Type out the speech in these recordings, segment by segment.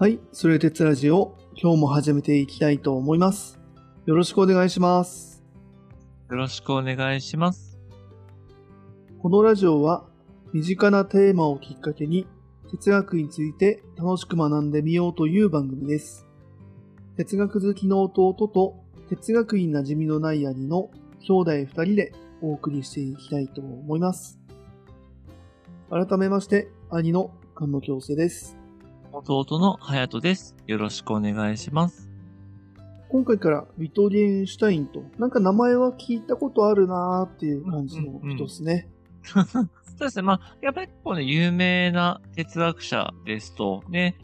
はい、それ鉄ラジオ、今日も始めていきたいと思います。よろしくお願いします。よろしくお願いします。このラジオは、身近なテーマをきっかけに、哲学について楽しく学んでみようという番組です。哲学好きの弟と、哲学に馴染みのない兄の兄弟二人でお送りしていきたいと思います。改めまして、兄の菅野京介です。弟の隼人です。よろしくお願いします。今回からウィトゲンシュタインと、なんか名前は聞いたことあるなーっていう感じの人ですね。そうですね。まあ、やっぱりこうね、有名な哲学者ですと、ね、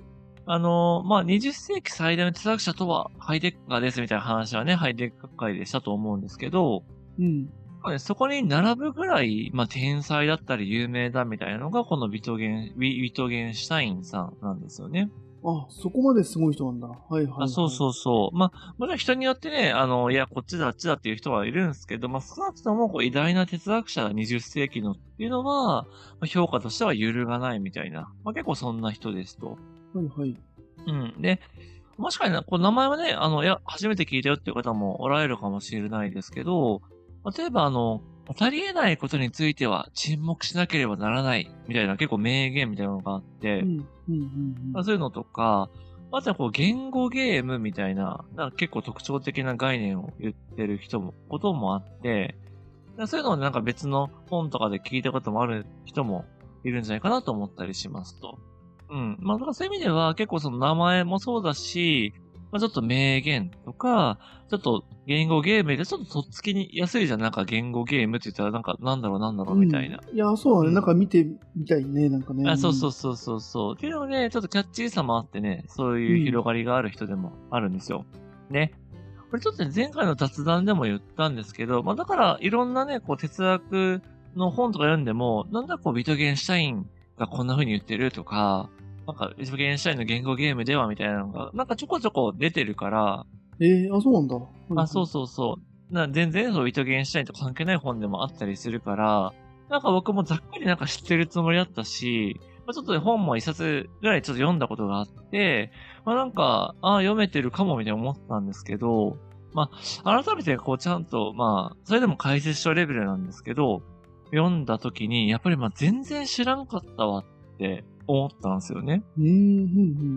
あのまあ、20世紀最大の哲学者とはハイデッカーですみたいな話はね、ハイデッカー会でしたと思うんですけど、うん。まあねそこに並ぶぐらい、まあ、天才だったり有名だみたいなのが、このビトゲン、ウィトゲンシュタインさんなんですよね。あ、そこまですごい人なんだ。はいはい、はい。あそうそうそう。まあ、もちろん人によってね、あの、いや、こっちだ、あっちだっていう人はいるんですけど、まあ、少なくとも、こう、偉大な哲学者が20世紀のっていうのは、まあ、評価としては揺るがないみたいな。まあ、結構そんな人ですと。はいはい。うん。で、もしかしたら、こう、名前はね、あの、いや、初めて聞いたよっていう方もおられるかもしれないですけど、例えば、あの、語り得ないことについては沈黙しなければならないみたいな結構名言みたいなのがあって、そういうのとか、あとはこう言語ゲームみたいな、な結構特徴的な概念を言ってる人も、こともあって、そういうのをなんか別の本とかで聞いたこともある人もいるんじゃないかなと思ったりしますと。うん。まあ、そういう意味では結構その名前もそうだし、まあ、ちょっと名言とか、ちょっと言語ゲームでちょっととっつきに安いじゃん。なんか言語ゲームって言ったらなんかなんだろうなんだろうみたいな。うんいや、そうだね。うんなんか見てみたいね、なんかね。あそうそうそうそうそう。っていうのもね、ちょっとキャッチーさもあってね、そういう広がりがある人でもあるんですよ。ね。これちょっとね、前回の雑談でも言ったんですけど、まあだから、いろんなね、こう哲学の本とか読んでも、なんだこうビトゲンシュタインがこんな風に言ってるとか、なんかゲンシュタインの言語ゲームではみたいなのが、なんかちょこちょこ出てるから、えー、あ、そうなんだ。あ、そうそうそう。な全然そう、ビトゲンシュタインと関係ない本でもあったりするから、なんか僕もざっくりなんか知ってるつもりだったし、まあ、ちょっとね本も一冊ぐらいちょっと読んだことがあって、まあなんか、ああ、読めてるかもみたいな思ったんですけど、まあ、改めてこうちゃんと、まあ、それでも解説書レベルなんですけど、読んだ時に、やっぱりまあ全然知らんかったわって思ったんですよね。うーん、う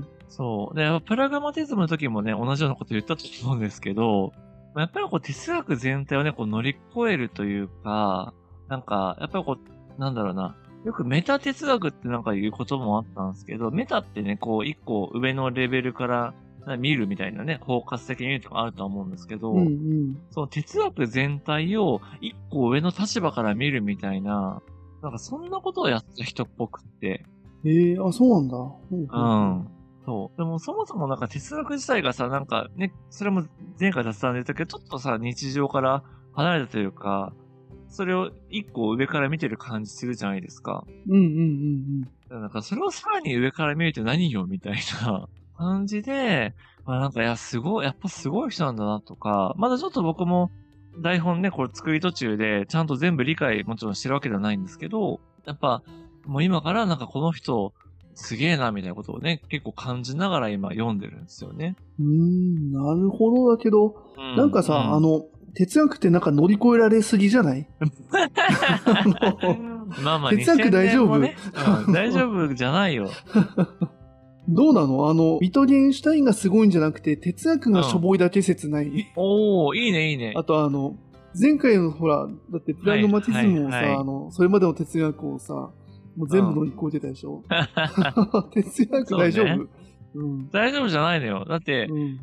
ん、そう。で、プラグマティズムの時もね、同じようなこと言ったと思うんですけど、やっぱりこう哲学全体をね、こう乗り越えるというか、なんか、やっぱりこう、なんだろうな。よくメタ哲学ってなんか言うこともあったんですけど、メタってね、こう一個上のレベルから見るみたいなね、包括的に見るとかあると思うんですけど、うん。うん、うん。その哲学全体を一個上の立場から見るみたいな、なんかそんなことをやった人っぽくって、えー、あ、そうなんだ。うんうん。そう。でもそもそもなんか哲学自体がさ、なんかね、それも前回雑談で言ったけど、ちょっとさ、日常から離れたというか、それを一個上から見てる感じするじゃないですか。うん、うん、うん、なんかそれをさらに上から見ると何よみたいな 感じで、まあなんかいや、すごい、やっぱすごい人なんだなとか、まだちょっと僕も台本ね、これ作り途中で、ちゃんと全部理解もちろんしてるわけではないんですけど、やっぱ、もう今からなんかこの人、すげえな、みたいなことをね、結構感じながら今読んでるんですよね。うん。なるほどだけど、うなんかさ、うあの、哲学ってなんか乗り越えられすぎじゃない？まあまあ、哲学大丈夫？2000年もねうん大丈夫じゃないよ。どうなの？あの、ビトゲンシュタインがすごいんじゃなくて、哲学がしょぼいだけ説ない。おー、いいね、いいね。あとあの、前回のほら、だってプラグマティズムをさ、はいはいはいあの、それまでの哲学をさ、もう全部乗り越えてたでしょ、哲学大丈夫？そううん。大丈夫じゃないのよ。だって、うん。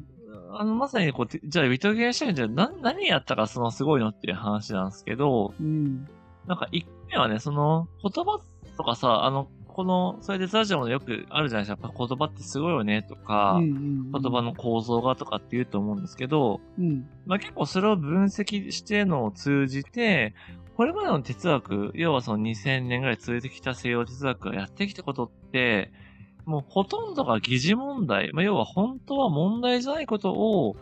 あの、まさにこうて、じゃあ、ビトゲンシュタインじゃな、何やったかそのすごいのっていう話なんですけど、うん。なんか一個目はね、その、言葉とかさ、あの、この、それでラジオもよくあるじゃないですか。やっぱ言葉ってすごいよねとか、うんうん言葉の構造がとかって言うと思うんですけど、うん。まあ結構それを分析してのを通じて、これまでの哲学、要はその2000年ぐらい続いてきた西洋哲学がやってきたことって、もうほとんどが疑似問題。まあ、要は本当は問題じゃないことを、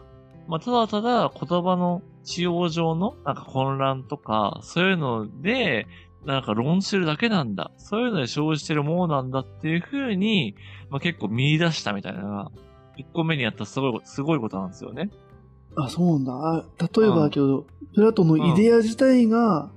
まあ、ただただ言葉の使用上のなんか混乱とか、そういうので、なんか論してるだけなんだ。そういうので生じてるものなんだっていう風に、まあ、結構見出したみたいなのが、一個目にやったすごい、すごいことなんですよね。あ、そうなんだ。あ例えばだけど、プラトンのイデア自体が、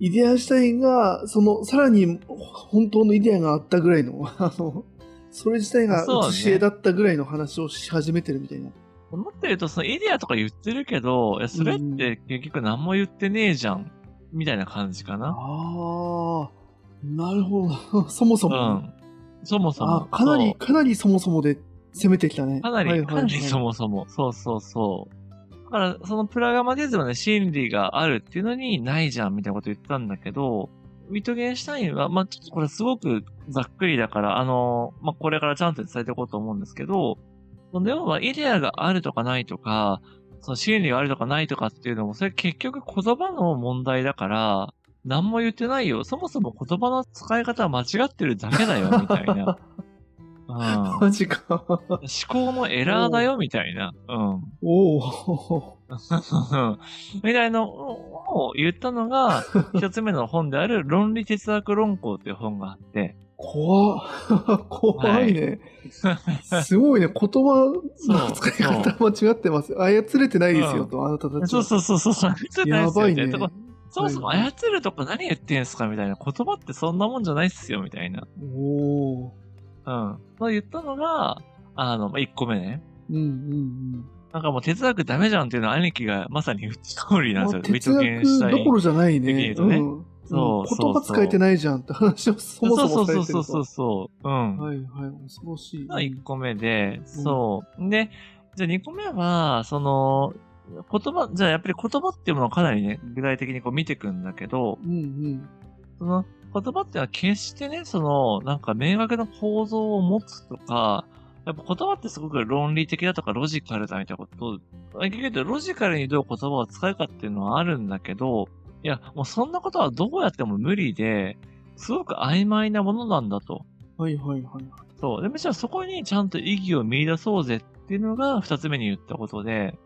イデア自体が、その、さらに本当のイデアがあったぐらいの、あの、それ自体がそうね写し絵だったぐらいの話をし始めてるみたいな。思ってると、そのイデアとか言ってるけど、いや、それって結局何も言ってねえじゃん。みたいな感じかな。ああ、なるほど。そもそうも。ん。そもそも。あかなり、かなりそもそもで攻めてきたね。かなり、はいはいはいかなりそもそも。そうそうそう。だから、そのプラガマディズムで心理があるっていうのにないじゃんみたいなこと言ったんだけど、ウィトゲンシュタインは、まあ、ちょっとこれすごくざっくりだから、あの、まあ、これからちゃんと伝えていこうと思うんですけど、その要はイデアがあるとかないとか、その心理があるとかないとかっていうのも、それ結局言葉の問題だから、何も言ってないよ。そもそも言葉の使い方は間違ってるだけだよ、みたいな。うん。マジか。思考のエラーだよ、みたいな。うん。おお。みたいなのを言ったのが、一つ目の本である論理哲学論考っていう本があって、怖っ 怖いね。すごいね。言葉の使い方間違ってます。操れてないですよ、と、あなたたちは。そうそうそうそう、そうやばいねそもそも操るとか何言ってんすかみたいな。言葉ってそんなもんじゃないっすよ、みたいな。おお。うん。そう言ったのが、あの、まあ、一個目ね。うんうんなんかもう哲学ダメじゃんっていうのは兄貴がまさに言った通りうん。なんですよ。まあ哲学どころじゃないね。ねうんそうそうそう言葉使えてないじゃんって話をそもそもされてると。そうそうそうそう。うん。はいはい、恐ろしい。が1個目で、そう。で、じゃあ2個目は、その、言葉、じゃあやっぱり言葉っていうものをかなりね、具体的にこう見ていくんだけど、うんうん。その言葉っていうのは決してね、その、なんか明確な構造を持つとか、やっぱ言葉ってすごく論理的だとかロジカルだみたいなことを、結局ロジカルにどう言葉を使うかっていうのはあるんだけど、いや、もうそんなことはどうやっても無理で、すごく曖昧なものなんだと。はいはいはい。そう。で、むしろそこにちゃんと意義を見出そうぜっていうのが二つ目に言ったことで、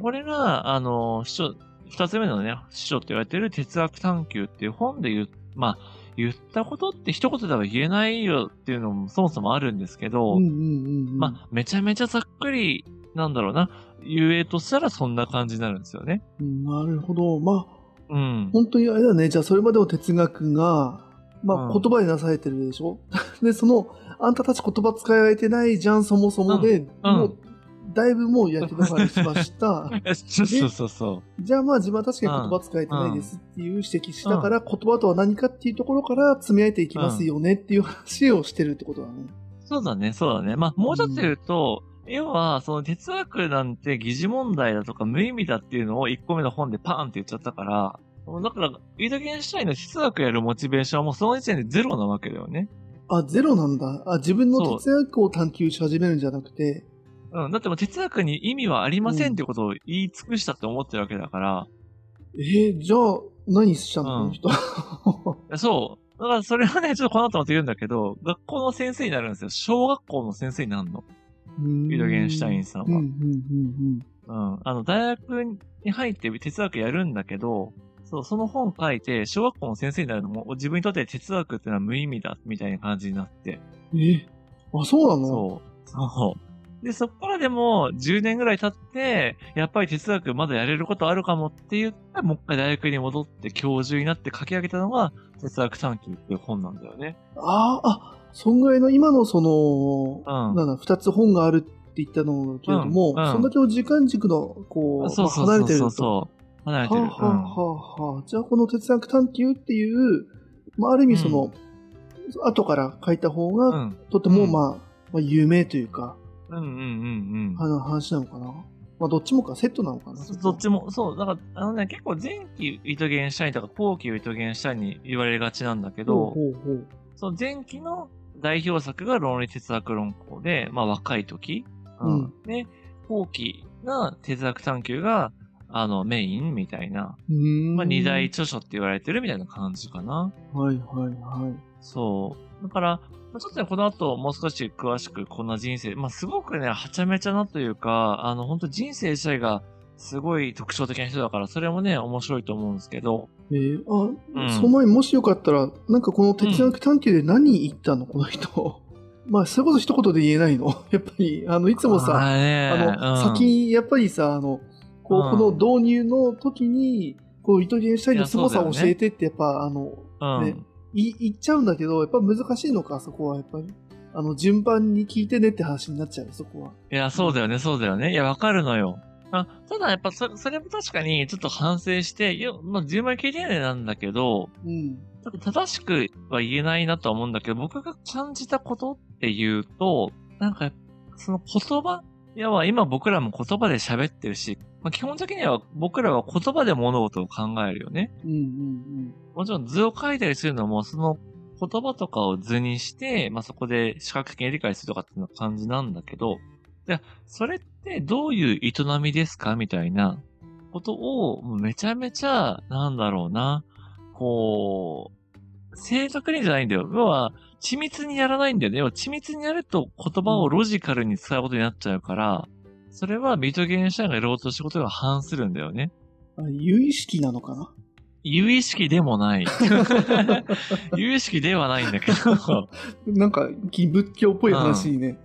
これが、あの、主張、二つ目のね、主張って言われてる哲学探求っていう本で言う、まあ、言ったことって一言では言えないよっていうのもそもそもあるんですけど、うんうんうんうん。まあ、めちゃめちゃざっくり、なんだろうな、言えとしたらそんな感じになるんですよね。うんなるほど。まあ、うん。本当にあれだね。じゃあ、それまでの哲学が、まあ、うん言葉になされてるでしょ？で、その、あんたたち言葉使えてないじゃん、そもそもで、うんもう、だいぶもう焼き止まりしました。そうそうそうそじゃあまあ自分は確かに言葉使えてないですっていう指摘したから、言葉とは何かっていうところから積み上げていきますよねっていう話をしてるってことだね。う。そうだね、そうだね。まあ、もうちょっと言うと、要は、その哲学なんて疑似問題だとか無意味だっていうのを1個目の本でパーンって言っちゃったから、だから、ウィートゲンシュタインの哲学やるモチベーションはもうその時点でゼロなわけだよね。あ、ゼロなんだ。あ、自分の哲学を探求し始めるんじゃなくて、うん。だってもう哲学に意味はありませんってことを言い尽くしたって思ってるわけだから、えーじゃあ何したの、うんこの人。そう。だからそれはね、ちょっとこの後また言うんだけど、学校の先生になるんですよ。小学校の先生になるの。ウィトゲンシュタインさんはうん。あの、大学に入って哲学やるんだけど、そう、その本書いて、小学校の先生になるのも、自分にとって哲学っていうのは無意味だ、みたいな感じになって。うん。えあ、そうなの？そう。そう。で、そこからでも、10年ぐらい経って、やっぱり哲学まだやれることあるかもって言って、もう一回大学に戻って教授になって書き上げたのが、哲学探求っていう本なんだよね。ああ、あ、そんぐらいの今のその、うんなんだ、二つ本があるって言ったのけれども、うんうんそんだけの時間軸の、こう、離れてると。そうそうそう。離れてる。はあ、はあはあはあ、じゃあこの哲学探求っていう、まあ、ある意味その、後から書いた方が。とても、うんまあ、まあ、有名というか、うんうんうんうん。あの話なのかな？まあ、どっちもか、セットなのかな？どっちも、そう、だから、あのね、結構前期ウィトゲンシュタインとか後期ウィトゲンシュタインに言われがちなんだけど、ほうほう。その前期の代表作が論理哲学論考で、まあ若い時。うんで、後期が哲学探求が、あの、メインみたいな。うーんまあ二大著書って言われてるみたいな感じかな。はいはいはい。そう。だから、まあちょっとね、この後もう少し詳しくこんな人生、まあすごくね、はちゃめちゃなというか、あの、本当人生自体がすごい特徴的な人だから、それもね、面白いと思うんですけど、えー、あ、うん。その前にもしよかったら、なんかこの哲学探求で何言ったの、この人。まあ、それこそ一言で言えないの？やっぱり、あの、いつもさ、あーねあの、うん。先に、やっぱりさ、あの、こう、うん。この導入の時に、こう、糸ゲンシュタインの凄さを教えてって、やっぱ、あの、うん。ねい言っちゃうんだけど、やっぱ難しいのか、そこは、やっぱり。あの、順番に聞いてねって話になっちゃう、そこは。いや、そうだよね、そうだよね。いや、わかるのよ。あただ、やっぱそ、それも確かに、ちょっと反省して、いや、まあ、順番聞いてないなんだけど、うん。ちょっと正しくは言えないなとは思うんだけど、僕が感じたことっていうと、なんか、その言葉いや、今僕らも言葉で喋ってるし、まあ、基本的には僕らは言葉で物事を考えるよね。うんうんうんもちろん図を書いたりするのも、その言葉とかを図にして、まあ、そこで視覚的に理解するとかっていう感じなんだけど、じゃそれってどういう営みですかみたいなことを、めちゃめちゃ、なんだろうな、こう、正確にじゃないんだよ。要は、緻密にやらないんだよね。要は緻密にやると言葉をロジカルに使うことになっちゃうから、それはビートゲーム社員がやろうとしたことが反するんだよね。有意識なのかな？有意識でもない。有意識ではないんだけど、なんか、仏教っぽい話にね、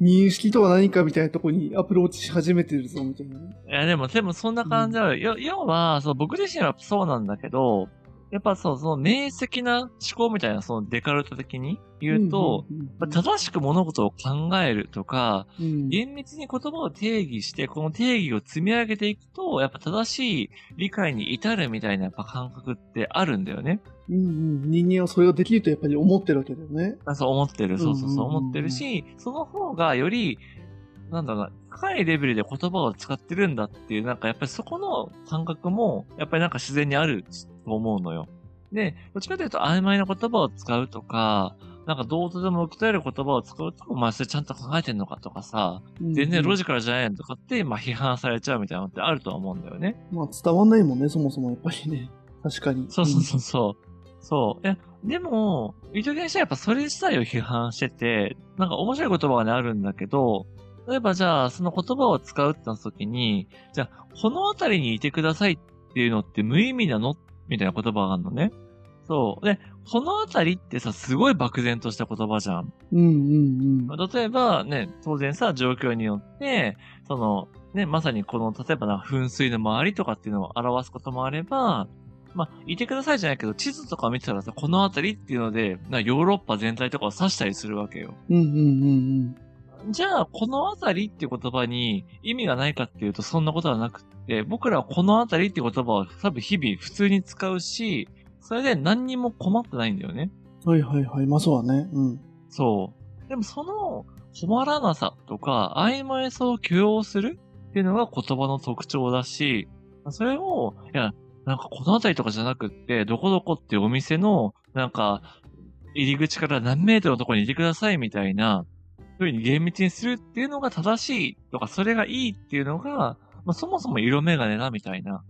認識とは何かみたいなところにアプローチし始めてるぞ、みたいなね。いやでも、でもそんな感じある。よ要は、そう、僕自身はそうなんだけど、やっぱそう、その明晰な思考みたいな、そのデカルト的に言うと、正しく物事を考えるとか、うん、厳密に言葉を定義して、この定義を積み上げていくと、やっぱ正しい理解に至るみたいなやっぱ感覚ってあるんだよね。うんうん、人間はそれができるとやっぱり思ってるわけだよね。あそう思ってる。そうそうそう、思ってるし、その方がより、なんだろうな、高いレベルで言葉を使ってるんだっていう、なんかやっぱりそこの感覚も、やっぱりなんか自然にあると思うのよ。で、どっちかというと曖昧な言葉を使うとか、なんかどうとでも受け取れる言葉を使うと、お前それちゃんと考えてんのかとかさ、全然ロジカルじゃないのとかって、まあ批判されちゃうみたいなのってあるとは思うんだよね。まあ伝わんないもんね、そもそもやっぱりね。確かに。そうそうそうそう。そう。え、でも、伊藤原氏はやっぱそれ自体を批判してて、なんか面白い言葉がね、あるんだけど、例えばじゃあ、その言葉を使うってなった時に、じゃあ、この辺りにいてくださいっていうのって無意味なの？みたいな言葉があるのね。そう。で、この辺りってさ、すごい漠然とした言葉じゃん。うんうんうん。例えばね、当然さ、状況によって、その、ね、まさにこの、例えばな、噴水の周りとかっていうのを表すこともあれば、まあ、いてくださいじゃないけど、地図とか見てたらさ、この辺りっていうので、なヨーロッパ全体とかを指したりするわけよ。うんうんうんじゃあ、この辺りっていう言葉に意味がないかっていうと、そんなことはなくって、僕らはこの辺りっていう言葉を多分日々普通に使うし、それで何にも困ってないんだよね。うん。はいはいはい。まあそうだね。うん。そう。でもその困らなさとか曖昧さを許容するっていうのが言葉の特徴だし、それを、いや、なんかこの辺りとかじゃなくって、どこどこっていうお店の、なんか、入り口から何メートルのところにいてくださいみたいな、そういうふうに厳密にするっていうのが正しいとか、それがいいっていうのが、まあ、そもそも色眼鏡だみたいな。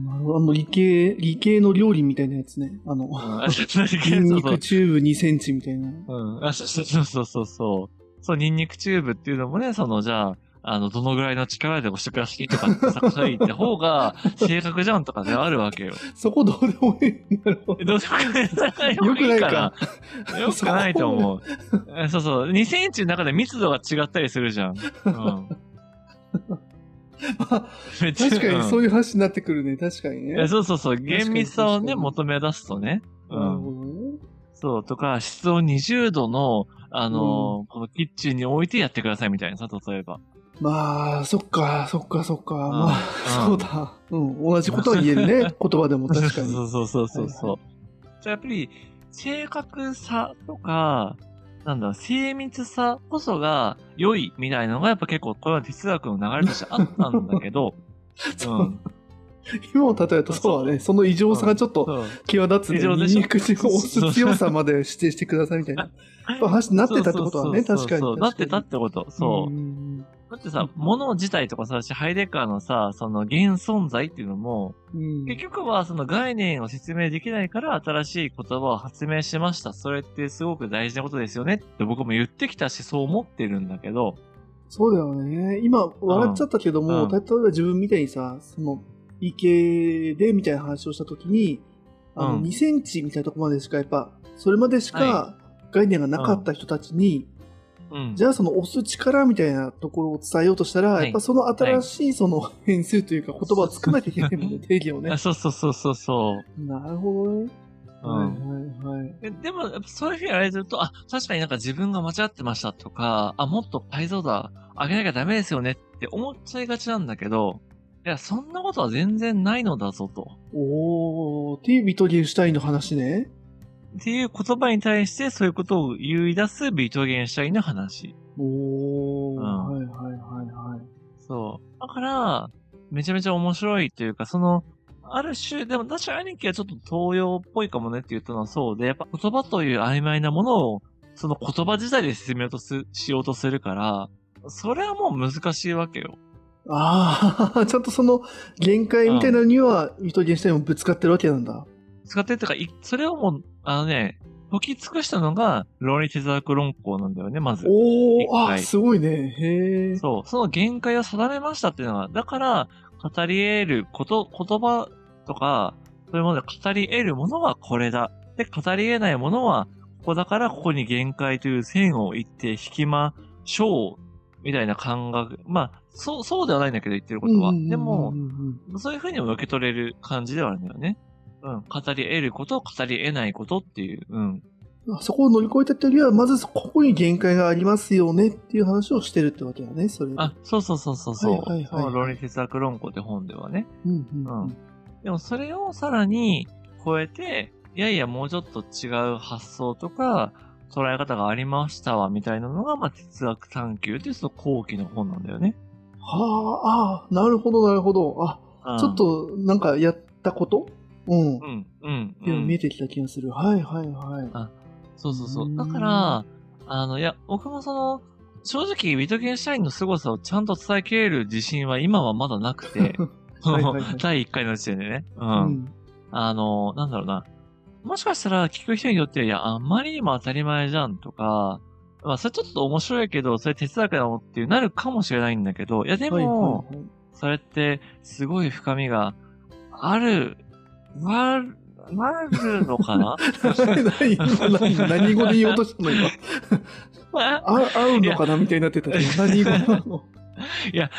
なるほど。あの、理系、理系の料理みたいなやつね。あの、うん、あそうそうそう筋肉チューブ2センチみたいな。うん。あ、そうそうそうそうそう。そう、ニンニクチューブっていうのもね、その、じゃあ、あの、どのぐらいの力で押してくださいとかってさ、書いた方が正確じゃんとかであるわけよ。そこどうでもいい。なるほど。どうしようかない。よくないか。よくないと思う。えそうそう。2センチの中で密度が違ったりするじゃん。うん。まあめっちゃ確かにそういいう話になってくるね。確かにね。うん。そうそうそう。厳密さをね、求め出すとね。うん。そう、とか、室温20度の、あのーこのキッチンに置いてやってくださいみたいなさ、例えば。まあ、そっか、そっか、そっか。んまあ、そうだ。うん、同じことは言えるね。言葉でも確かに。そうそうそうそうそう。はじゃあやっぱり、正確さとか、なんだ、精密さこそが良いみたいなのがやっぱ結構これは哲学の流れとしてあったんだけど、そう今を例えるとそうだね。その異常さがちょっと際立つね。異常でしょニンニクチを押す強さまで指定してくださいみたいな。話になってたってことはね、そうそうそう確かに。そうなってたってこと。そう。んだってさ、物自体とかさ、ハイデッカーのさ、その現存在っていうのも、うん。結局はその概念を説明できないから新しい言葉を発明しました。それってすごく大事なことですよね。って僕も言ってきたし、そう思ってるんだけど、そうだよね。今、笑っちゃったけども、うん。例えば自分みたいにさ、その、理系でみたいな話をしたときに、あの、うん。2センチみたいなところまでしか、やっぱ、それまでしかは概念がなかった人たちに、うん。じゃあその押す力みたいなところを伝えようとしたら、はいやっぱその新しいその変数というか言葉を作らなきゃいけないもんね、定義をねあ。そうそうそうそうそう。なるほどね。うんはいはいはい。えでも、やっぱそういうふうに言われると、あ、確かになんか自分が間違ってましたとか、あ、もっと解像度上げなきゃダメですよねって思っちゃいがちなんだけど、いや、そんなことは全然ないのだぞと。おー、っていうビトゲンシュタインの話ね。っていう言葉に対してそういうことを言い出すビトゲンシュタインの話。おー、んはいはいはいはい。そう。だから、めちゃめちゃ面白いというか、その、ある種、でも確か兄貴はちょっと東洋っぽいかもねって言ったのはそうで、やっぱ言葉という曖昧なものを、その言葉自体で説明とすしようとするから、それはもう難しいわけよ。ああ、ちゃんとその限界みたいなのには、ビトゲンシュタインもぶつかってるわけなんだ。使ってってか、いそれをもう、あのね、解き尽くしたのが、論理哲学論考なんだよね、まず。おー、あ、はいすごいね。へえ。そう。その限界を定めましたっていうのは、だから、語り得ること、言葉とか、そういうもので語り得るものはこれだ。で、語り得ないものは、ここだからここに限界という線を言って引きましょう。みたいな感覚。まあ、そう、そうではないんだけど言ってることは。でも、そういうふうにも受け取れる感じではあるんだよね。うん。語り得ること、語り得ないことっていう。うん。あそこを乗り越えたっていうよりは、まずここに限界がありますよねっていう話をしてるってわけだね、それで。あ、そうそうそうそうそう。はいはいはい論理哲学論考って本ではね。うんうんううんん。でもそれをさらに超えて、いやいやもうちょっと違う発想とか、捉え方がありましたわ、みたいなのが、まあ、哲学探求っていうその後期の本なんだよね。はあ、ああ、なるほどなるほど。あ、うんちょっ、となんかやったことうん。っうん、うん。ていうのうん見えてきた気がする。はいはいはい。そうそうそうう。んだから、あの、いや、僕もその、正直、ビトゲンシュタインの凄さをちゃんと伝えきれる自信は今はまだなくて、はいはいはい 第1回の時点でね。う。うんん。あの、なんだろうな。もしかしたら聞く人によっては、いや、あんまりにも当たり前じゃんとか、まあ、それちょっと面白いけど、それ哲学だもんっていうなるかもしれないんだけど、いや、でも、はいはいはいそれって、すごい深みがある、なる、なるのかな？何何何語で言おうとしたの今？合うのかな？みたいになってた。何語なの？いや、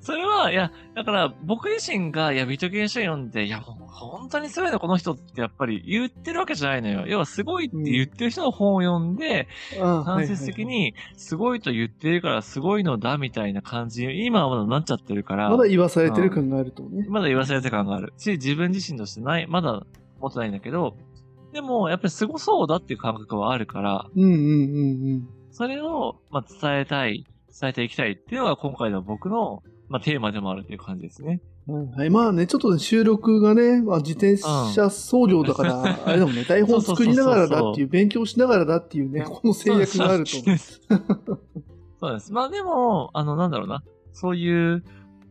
それは、いや、だから僕自身が、いや、ビトゲンション読んで、いや、もう本当にすごいの、この人ってやっぱり言ってるわけじゃないのよ。要は、すごいって言ってる人の本を読んで、あ間接的に、すごいと言ってるからすごいのだみたいな感じに、今はまだなっちゃってるから、まだ言わされてる感があるとね。まだ言わされて感がある。し、自分自身としてない、まだ持ってないんだけど、でも、やっぱりすごそうだっていう感覚はあるから、うんうんうんそれを、まあ、伝えたい、伝えていきたいっていうのが今回の僕の、まあ、テーマでもあるという感じですね。うん。はいはい、まあね、ちょっとね、収録がね、まあ、自転車操業だから、あれだもんね、台本作りながらだっていう、勉強しながらだっていうね、この制約があるとそう。です。そうです。まあでも、あの、なんだろうな。そういう、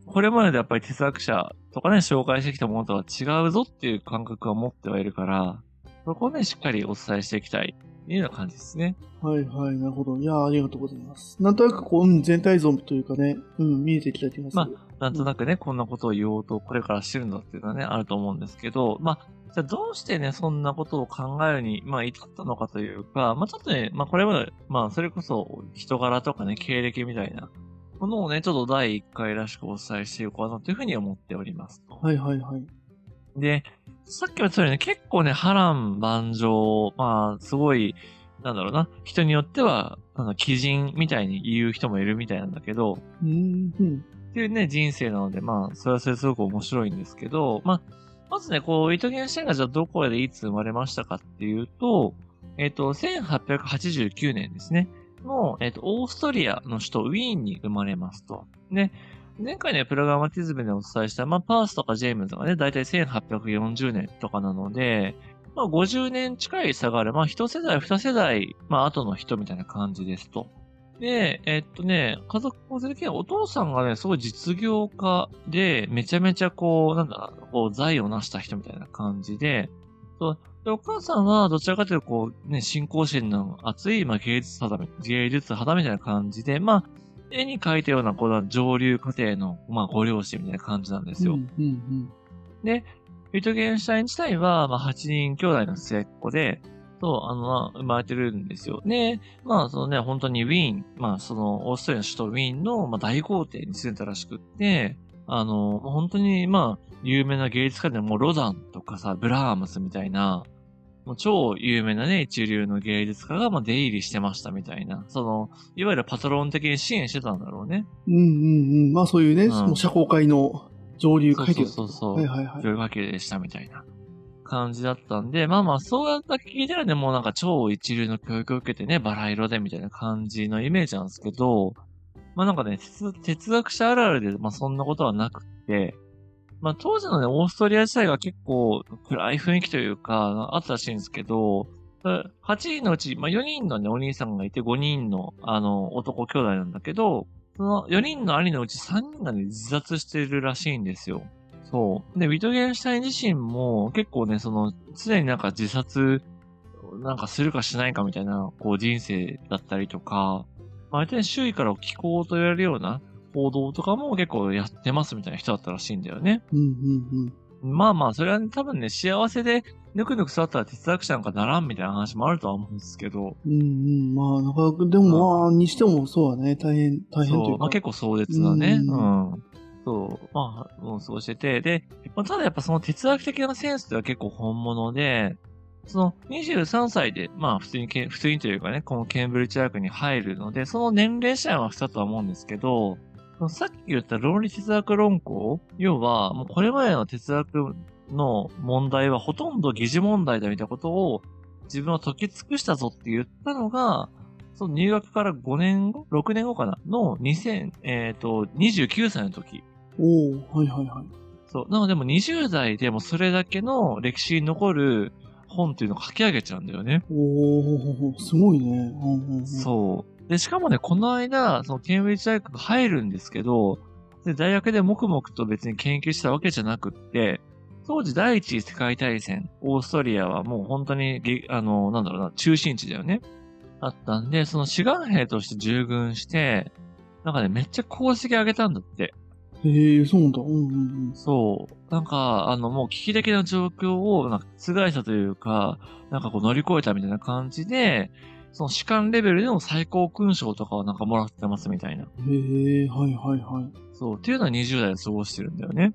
これまででやっぱり哲学者とかね、紹介してきたものとは違うぞっていう感覚は持ってはいるから、そこをね、しっかりお伝えしていきたいっていうような感じですね。はいはい、なるほど。いやーありがとうございます。なんとなくこう、うん、全体像というかね、うん、見えてきた気がする。まなんとなくね、こんなことを言おうと、これからしてるんだっていうのはね、あると思うんですけど、まあ、じゃあどうしてね、そんなことを考えるに、まあ、至ったのかというか、まあ、ちょっとね、まあ、これまで、まあ、それこそ、人柄とかね、経歴みたいなものをね、ちょっと第1回らしくお伝えしていこうかなというふうに思っておりますと。はいはいはい。で、さっきも言ったようにね、結構ね、波乱万丈、まあ、すごい、なんだろうな、人によっては、あの、鬼人みたいに言う人もいるみたいなんだけど、うーん、うん。っていうね、人生なので、まあ、それはそれですごく面白いんですけど、まあ、まずね、こう、糸源シェンがじゃあどこでいつ生まれましたかっていうと、えっ、と、1889年ですね。の、えっ、と、オーストリアの首都ウィーンに生まれますと。で、前回ね、プログラマティズムでお伝えした、まあ、パースとかジェームズがね、だいたい1840年とかなので、まあ、50年近い差がある、まあ、一世代、二世代、まあ、後の人みたいな感じですと。で、えっとね、家族構成的にはお父さんがね、すごい実業家で、めちゃめちゃこう、なんだ、こう、財を成した人みたいな感じで、そうでお母さんはどちらかというと、こう、ね、信仰心の熱い、まあ、芸術肌、芸術肌みたいな感じで、まあ、絵に描いたような、この上流家庭の、まあ、ご両親みたいな感じなんですよ。うんうんで、ウィトゲンシュタイン自体は、まあ、8人兄弟の末っ子で、そう、あの、まあ、生まれてるんですよ。で、まあ、そのね、本当にウィーン、まあ、その、オーストリアの首都ウィーンの、まあ、大豪邸に住んでたらしくって、あの、本当に、まあ、有名な芸術家でも、ロダンとかさ、ブラームスみたいな、もう超有名なね、一流の芸術家が、まあ、出入りしてましたみたいな。その、いわゆるパトロン的に支援してたんだろうね。うんうんうん。まあそういうね、うんその社交界の上流階級。そうそうそう。はいはいはい。上掛けでしたみたいな感じだったんで、まあまあ、そうやった聞いたらね、もうなんか超一流の教育を受けてね、バラ色でみたいな感じのイメージなんですけど、まあなんかね、哲哲学者あるあるで、まあそんなことはなくって、まあ当時のね、オーストリア自体が結構暗い雰囲気というか、あったらしいんですけど、8人のうち、まあ4人のね、お兄さんがいて5人の、あの、男兄弟なんだけど、その4人の兄のうち3人がね、自殺してるらしいんですよ。そう。で、ウィトゲンシュタイン自身も結構ね、その、常になんか自殺、なんかするかしないかみたいな、こう人生だったりとか、まあ、相手に周囲から気候と言われるような報道とかも結構やってますみたいな人だったらしいんだよね。うんうんうん。まあまあ、それはね、多分ね、幸せで、ぬくぬく育ったら哲学者なんかならんみたいな話もあるとは思うんですけど、うんうん。まあ、なかなか、でもまあ、にしてもそうだね。大変、大変とそ、いううか。まあ結構壮絶なね、ううんん。そう、まあ、もうそうしてて、で、まあただやっぱその哲学的なセンスでは結構本物で、その23歳で、まあ普通にけ、普通にというかね、このケンブリッジ大学に入るので、その年齢次第はしたとは思うんですけど、さっき言った論理哲学論考要は、もうこれまでの哲学の問題はほとんど疑似問題だみたいなことを自分は解き尽くしたぞって言ったのが、その入学から5年後 ?6 年後かなの2000、えっ、と、29歳の時。おおはいはいはい。そう。なのでもう20代でもそれだけの歴史に残る本っていうのを書き上げちゃうんだよね。おおすごいね。うんうんうん、そう。で、しかもね、この間、そのケンブリッジ大学入るんですけど、で、大学で黙々と別に研究したわけじゃなくって、当時第一次世界大戦、オーストリアはもう本当にげ、あの、なんだろうな、中心地だよね。あったんで、その志願兵として従軍して、なんかね、めっちゃ功績上げたんだって。へえ、そうなんだ。うんうんうん。そう。なんか、あの、もう危機的な状況を、なんか、覆したというか、なんかこう乗り越えたみたいな感じで、その士官レベルでの最高勲章とかをなんかもらってますみたいな。へえ、はいはいはい。そう。っていうのは20代で過ごしてるんだよね。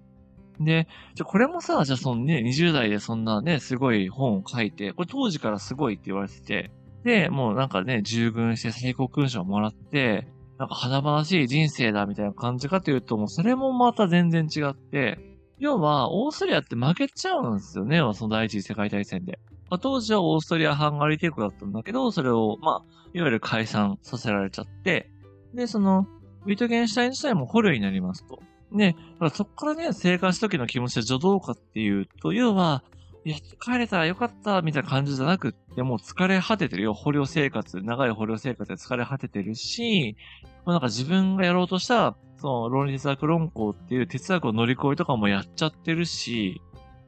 で、じゃ、これもさ、じゃあそのね、20代でそんなね、すごい本を書いて、これ当時からすごいって言われてて、で、もうなんかね、従軍して最高勲章をもらって、なんか華々しい人生だみたいな感じかというと、もうそれもまた全然違って、要は、オーストリアって負けちゃうんですよね、その第一次世界大戦で。まあ、当時はオーストリア・ハンガリー帝国だったんだけど、それを、まあ、いわゆる解散させられちゃって、で、その、ウィトゲンシュタイン自体も捕虜になりますと。ね、そこからね、生還した時の気持ちはじゃあどうかっていうと、要は、いや、帰れたらよかった、みたいな感じじゃなくって、もう疲れ果ててるよ。捕虜生活、長い捕虜生活で疲れ果ててるし、もうなんか自分がやろうとした、その論理哲学論考っていう哲学を乗り越えとかもやっちゃってるし、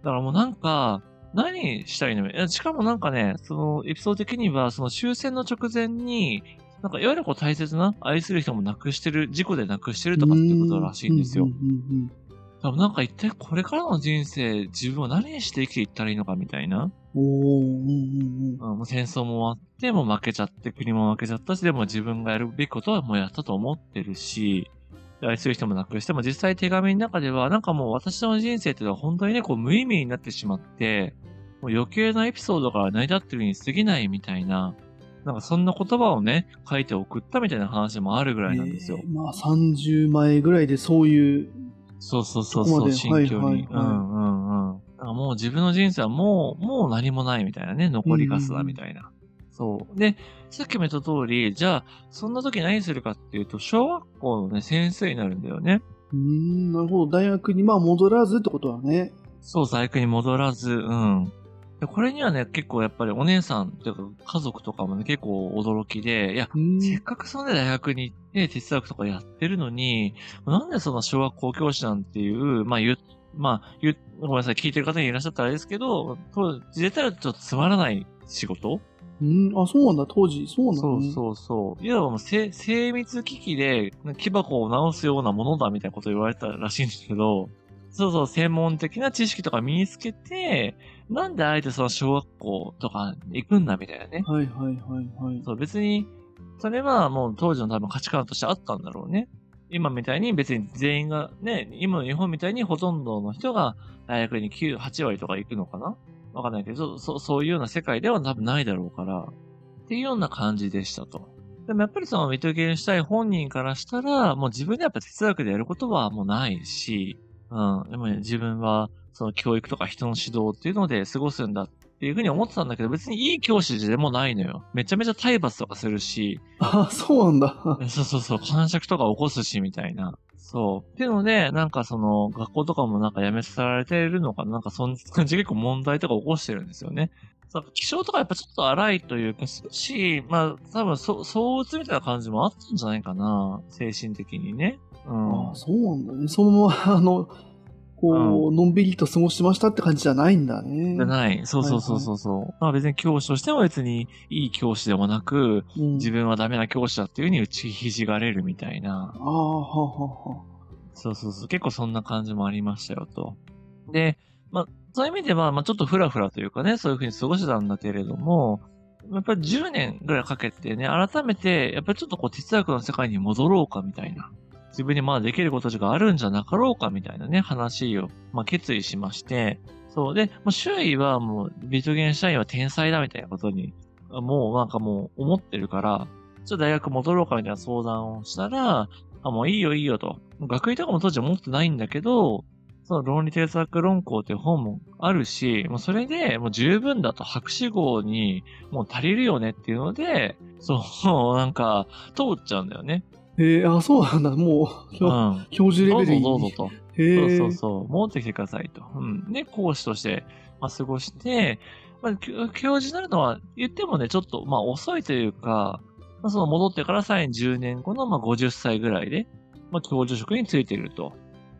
だからもうなんか、何したらいいのしかもなんかね、そのエピソード的には、その終戦の直前に、なんかいわゆるこう大切な愛する人も亡くしてる、事故で亡くしてるとかってことらしいんですよ。うんうん多分なんか一体これからの人生、自分は何にして生きていったらいいのかみたいな。戦争も終わって、もう負けちゃって、国も負けちゃったし、でも自分がやるべきことはもうやったと思ってるし、で愛する人も亡くしても、実際手紙の中では、なんかもう私の人生っていうのは本当にね、こう無意味になってしまって、もう余計なエピソードから成り立ってるに過ぎないみたいな、なんかそんな言葉をね、書いて送ったみたいな話もあるぐらいなんですよ。えーまあ30前ぐらいでそういう、そうそうそうそう、で心境に。はいはいはいうんうんうん。もう自分の人生はもう、もう何もないみたいなね、残りガスだみたいな。そう。で、さっきも言った通り、じゃあ、そんな時何するかっていうと、小学校のね、先生になるんだよね。うーん、なるほど。大学にまあ戻らずってことはね。そう、在学に戻らず、うん。でこれにはね、結構やっぱりお姉さんというか家族とかもね、結構驚きで、いや、せっかくそのね、大学に行って哲学とかやってるのに、なんでその小学校教師なんていう、まあ言う、まあ言う、ごめんなさい、聞いてる方にいらっしゃったらあれですけど、当時出たらちょっとつまらない仕事うん、あ、そうなんだ、当時。そうなんだ、ね。そうそうそう。いわばもう精精密機器で木箱を直すようなものだみたいなことを言われたらしいんですけど、そうそう、専門的な知識とか身につけて、なんであえてその小学校とか行くんだみたいなね。はいはいはいはい。そう、別に、それはもう当時の多分価値観としてあったんだろうね。今みたいに別に全員が、ね、今の日本みたいにほとんどの人が大学に9、8割とか行くのかなわかんないけど、そう、そういうような世界では多分ないだろうから、っていうような感じでしたと。でもやっぱりそのミトゲンしたい本人からしたら、もう自分でやっぱ哲学でやることはもうないし、うん、でもね、自分はその教育とか人の指導っていうので過ごすんだっていうふうに思ってたんだけど、別にいい教師でもないのよ。めちゃめちゃ体罰とかするし、あ、そうなんだ。そうそうそう、感触とか起こすし、みたいな。そう。っていうので、なんかその、学校とかもなんか辞めさせられてるのかな？なんかそんな感じで結構問題とか起こしてるんですよね。そう気象とかやっぱちょっと荒いというか、し、まあ、多分そう、躁鬱みたいな感じもあったんじゃないかな。精神的にね。うん。あ、そうなんだね。そのまま、あの、こう、のんびりと過ごしてましたって感じじゃないんだね。じゃない。そうそうそうそうそう。まあ別に教師としても別にいい教師でもなく、うん、自分はダメな教師だっていうふうに打ちひじがれるみたいな。ああ、はあはあはあ。そうそうそう。結構そんな感じもありましたよと。で、まあ、そういう意味では、まあちょっとフラフラというかね、そういうふうに過ごしてたんだけれども、やっぱり10年ぐらいかけてね、改めて、やっぱりちょっとこう哲学の世界に戻ろうかみたいな。自分にまだできることがあるんじゃなかろうかみたいなね、話を、まあ、決意しまして、そう。で、もう周囲はもう、ビートゲンシュタインは天才だみたいなことに、もうなんかもう思ってるから、ちょっと大学戻ろうかみたいな相談をしたら、あ、もういいよいいよと。学位とかも当時は持ってないんだけど、その論理哲学論考っていう本もあるし、もうそれでもう十分だと博士号にもう足りるよねっていうので、そう、なんか通っちゃうんだよね。えー、あ、そうなんだ。もう、教うん。教授レどうぞベルに。どうぞと。へえ。そうそうそう。戻ってきてくださいと。うん。で、講師として、まあ、過ごして、まあ、教教授になるのは言ってもね、ちょっと、まあ、遅いというか、まあ、その戻ってからさらに10年後の、まあ、50歳ぐらいで、まあ、教授職についていると。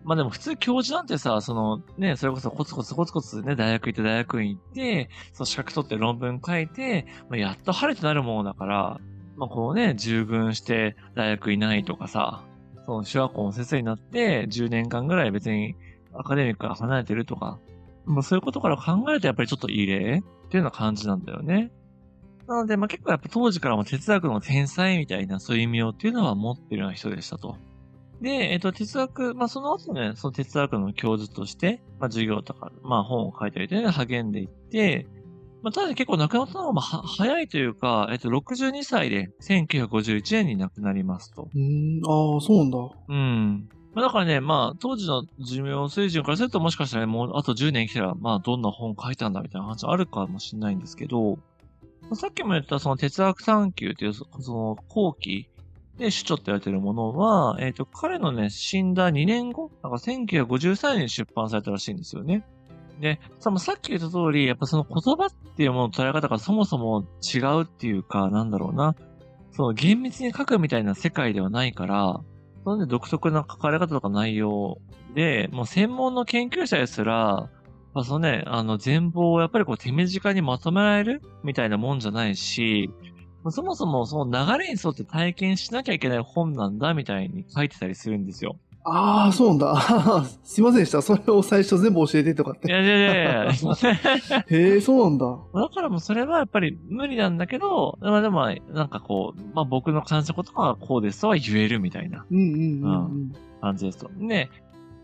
まあでも普通教授なんてさ、そのね、それこそコツコツコツコツね、大学行って大学院行って、その資格取って論文書いて、まあ、やっと晴れてなるものだから、まあこうね、従軍して大学いないとかさ、その小学校の先生になって10年間ぐらい別にアカデミックから離れてるとか、まあそういうことから考えるとやっぱりちょっと異例っていうような感じなんだよね。なので、まあ結構やっぱ当時からも哲学の天才みたいなそういう意味をっていうのは持ってるような人でしたと。で、えっと、哲学、まあその後ね、その哲学の教授として、まあ授業とか、まあ本を書いたりというので励んでいって、まあただ結構亡くなったのが早いというか、えっと、62歳で1951年に亡くなりますと。うーん、ああ、そうなんだ。うん。まあだからね、まあ当時の寿命水準からするともしかしたらね、もうあと10年生きたら、まあどんな本書いたんだみたいな話あるかもしれないんですけど、まあさっきも言ったその哲学探求っていうそその後期で主張って言われてるものは、えっ、と、彼のね、死んだ2年後、なんか1953年に出版されたらしいんですよね。で、ささっき言った通り、やっぱその言葉っていうものの捉え方がそもそも違うっていうか、なんだろうな。その厳密に書くみたいな世界ではないから、そんで独特な書かれ方とか内容で、もう専門の研究者ですら、まあ、そのね、あの全貌をやっぱりこう手短にまとめられるみたいなもんじゃないし、そもそもその流れに沿って体験しなきゃいけない本なんだみたいに書いてたりするんですよ。ああ、そうなんだ。すいませんでした。それを最初全部教えてとかって。いやいやいやいや へえ、そうなんだ。だからもうそれはやっぱり無理なんだけど、まあでもなんかこう、まあ僕の感じたことはこうですとは言えるみたいなうんうんうんうん。感じですと。で、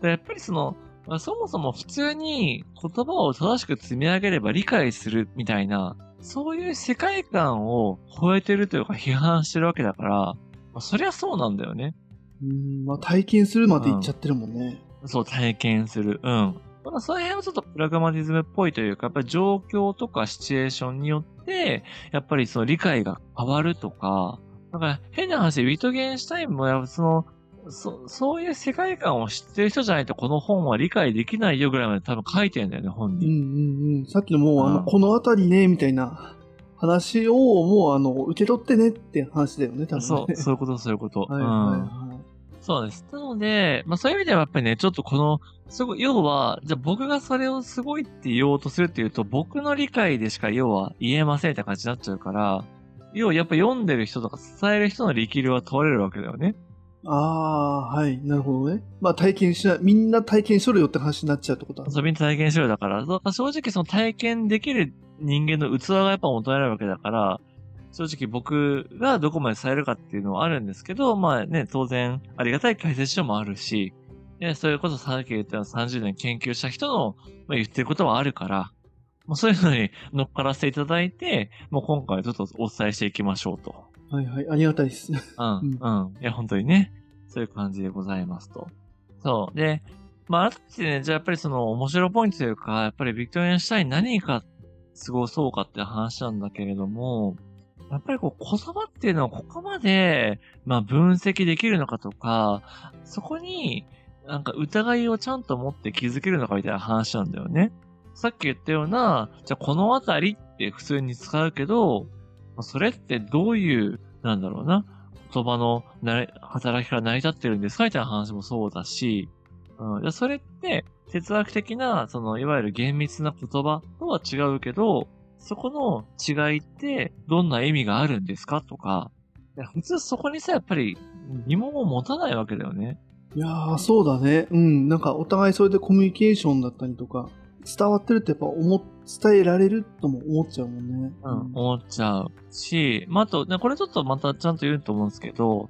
やっぱりその、まあそもそも普通に言葉を正しく積み上げれば理解するみたいな、そういう世界観を超えてるというか批判してるわけだから、まあ、そりゃそうなんだよね。うんまあ、体験するまで言っちゃってるもんね。そう、体験する。うん。まあ、その辺はちょっとプラグマティズムっぽいというか、やっぱり状況とかシチュエーションによって、やっぱりその理解が変わるとか、なんか変な話でウィトゲンシュタインもやっぱその、そ、そういう世界観を知ってる人じゃないとこの本は理解できないよぐらいまで多分書いてるんだよね、本うんに。うんうん。さっきのもう、あの、うんこの辺りね、みたいな話をもう、あの、受け取ってねって話だよね、多分ね。そう、そういうこと、そういうこと。はいうん。はそうです。なので、まあそういう意味ではやっぱりね、ちょっとこの、すごい、要は、じゃあ僕がそれをすごいって言おうとするっていうと、僕の理解でしか要は言えませんって感じになっちゃうから、要はやっぱ読んでる人とか伝える人の力量は問われるわけだよね。ああ、はい。なるほどね。まあ体験しない、みんな体験しろよって話になっちゃうってことだ。遊びに体験しろだから、だから正直その体験できる人間の器がやっぱ求められるわけだから、正直僕がどこまで伝えるかっていうのはあるんですけど、まあね、当然ありがたい解説書もあるし、ね、それこそさっき言ったような30年研究した人の、まあ、言ってることはあるから、もうそういうのに乗っからせていただいて、もう今回ちょっとお伝えしていきましょうと。はいはい。ありがたいです。うん、うん。いや、本当にね。そういう感じでございますと。そう。で、まあ、改めてね、じゃあやっぱりその面白ポイントというか、やっぱりビクトリアンシュタイン何か過ごそうかって話なんだけれども、やっぱりこう言葉っていうのはここまで、まあ分析できるのかとか、そこになんか疑いをちゃんと持って気づけるのかみたいな話なんだよね。さっき言ったような、じゃあこのあたりって普通に使うけど、それってどういう、なんだろうな、言葉の働きから成り立ってるんですかみたいな話もそうだし、うん、それって哲学的な、その、いわゆる厳密な言葉とは違うけど、そこの違いってどんな意味があるんですか？とか、普通そこにさ、やっぱり疑問を持たないわけだよね。いやー、そうだね。うん。なんかお互いそれでコミュニケーションだったりとか、伝わってるってやっぱ思っ、伝えられるとも思っちゃうもんね。うん、思っちゃうし、まあ、あと、ね、これちょっとまたちゃんと言うと思うんですけど、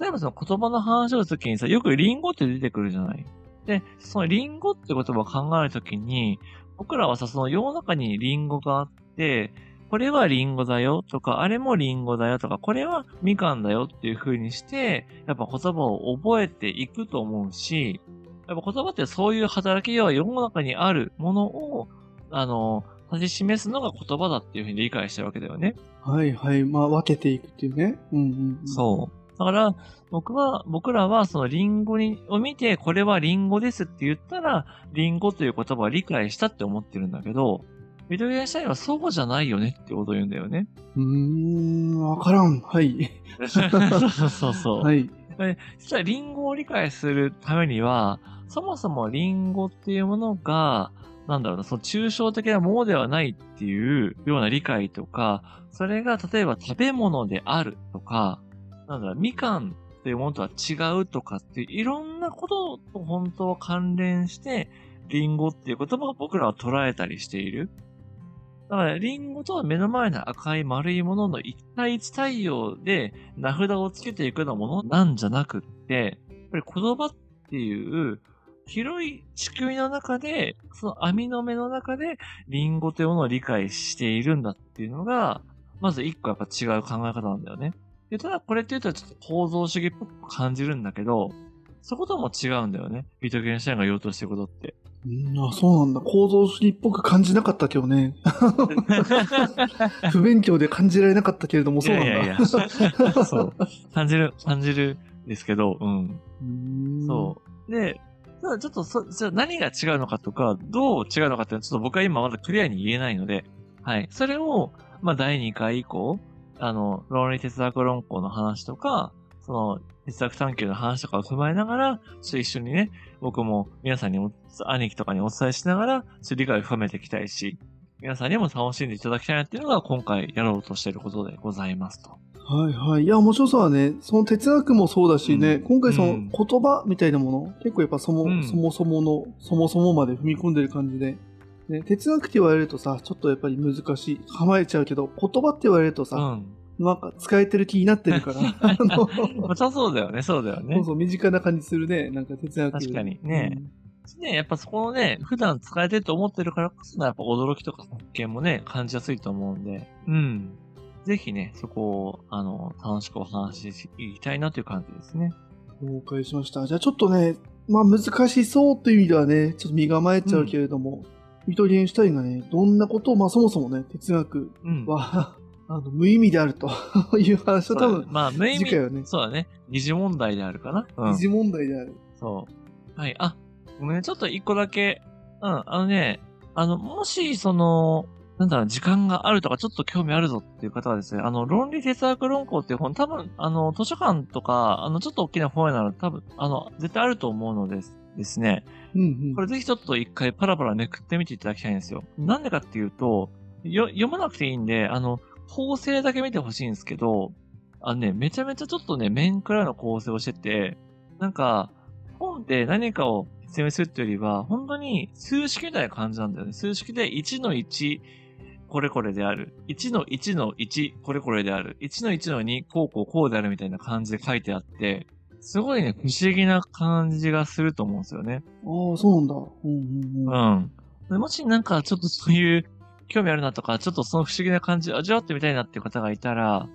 例えばその言葉の話をするときにさ、よくリンゴって出てくるじゃない？で、そのリンゴって言葉を考えるときに、僕らはさ、その世の中にリンゴがあって、これはリンゴだよとか、あれもリンゴだよとか、これはみかんだよっていう風にして、やっぱ言葉を覚えていくと思うし、やっぱ言葉ってそういう働きは世の中にあるものを、あの、指し示すのが言葉だっていうふうに理解してるわけだよね。はいはい。まあ分けていくっていうね。うんうん、うん。そう。だから、僕は、僕らはそのリンゴに、を見て、これはリンゴですって言ったら、リンゴという言葉を理解したって思ってるんだけど、ビトリアインはそうじゃないよねってことを言うんだよね。うーん、わからん。はい。そうそうそう。はい。で実はリンゴを理解するためには、そもそもリンゴっていうものが、なんだろうな、その抽象的なものではないっていうような理解とか、それが例えば食べ物であるとか、なんだろう、みかんっていうものとは違うとかっていういろんなことと本当は関連して、リンゴっていう言葉を僕らは捉えたりしている。だから、リンゴとは目の前の赤い丸いものの一対一対応で名札をつけていくようなものなんじゃなくって、やっぱり言葉っていう広い仕組みの中で、その網の目の中でリンゴというものを理解しているんだっていうのが、まず一個やっぱ違う考え方なんだよね。でただこれって言うとちょっと構造主義っぽく感じるんだけど、そことも違うんだよね。ビトゲンシュタインが言おうとしてることって。うん、あ、そうなんだ。構造主義っぽく感じなかったけどね。不勉強で感じられなかったけれども、そうなんだ。いやいやいやそう。感じる、感じるんですけど、うん。そう。で、ただちょっとそ、じゃあ何が違うのかとか、どう違うのかっていうのはちょっと僕は今まだクリアに言えないので、はい。それを、まあ第2回以降、あの、論理哲学論考の話とか、その、哲学探求の話とかを踏まえながら、一緒にね、僕も皆さんにも、兄貴とかにお伝えしながら、ちょっと理解を深めていきたいし、皆さんにも楽しんでいただきたいなっていうのが今回やろうとしていることでございますと。はいはい。いや、面白そうだね。その哲学もそうだしね、うん今回そのうん言葉みたいなもの、結構やっぱそも,、うんそもそもの、そもそもまで踏み込んでる感じで、ね、哲学って言われるとさ、ちょっとやっぱり難しい。構えちゃうけど、言葉って言われるとさ、うん。なんか使えてる気になってるから、あの、またそうだよね、そうだよね。そうそう、身近な感じするね。なんか哲学。確かにねね、やっぱそこのね、普段使えてると思ってるからこそ、やっぱ驚きとか発見もね、感じやすいと思うんで、うん。ぜひね、そこを、あの、楽しくお話ししていきたいなという感じですね。うん。了解しました。じゃあちょっとね、まあ難しそうという意味ではね、ちょっと身構えちゃうけれども、ビトゲンシュタインがね、どんなことを、まあそもそもね、哲学うん。は、あの、無意味であると いう話を多分、まあ、無意味、次回はねそうだね。二次問題であるかな。うん二。次問題である。そう。はい。あ、ごめんね。ちょっと一個だけ。うん。あのね、あの、もし、その、なんだろう、時間があるとか、ちょっと興味あるぞっていう方はですね、あの、論理哲学論考っていう本、多分、あの、図書館とか、あの、ちょっと大きな本屋なら多分、あの、絶対あると思うのです。ですね。うんうんこ。れぜひちょっと一回パラパラめくってみていただきたいんですよ。なんでかっていうと、よ、読まなくていいんで、あの、構成だけ見てほしいんですけど、あのね、めちゃめちゃちょっとね、面くらいの構成をしてて、なんか、本で何かを説明するっていうよりは、本当に数式みたいな感じなんだよね。数式で1の1、これこれである。1の1の1、これこれである。1の1の2、こうこうこうであるみたいな感じで書いてあって、すごいね、不思議な感じがすると思うんですよね。ああ、そうなんだ。うんうんうん。うん。でもしなんかちょっとそういう興味あるなとか、ちょっとその不思議な感じ味わってみたいなっていう方がいたら、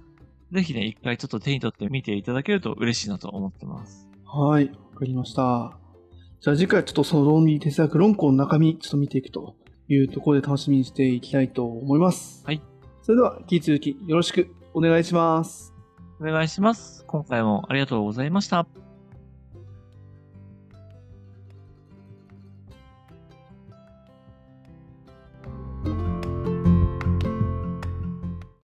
ぜひね、一回ちょっと手に取って見ていただけると嬉しいなと思ってます。はい、わかりました。じゃあ次回ちょっとその論理哲学論考の中身、ちょっと見ていくというところで楽しみにしていきたいと思います。はい。それでは、引き続きよろしくお願いします。お願いします。今回もありがとうございました。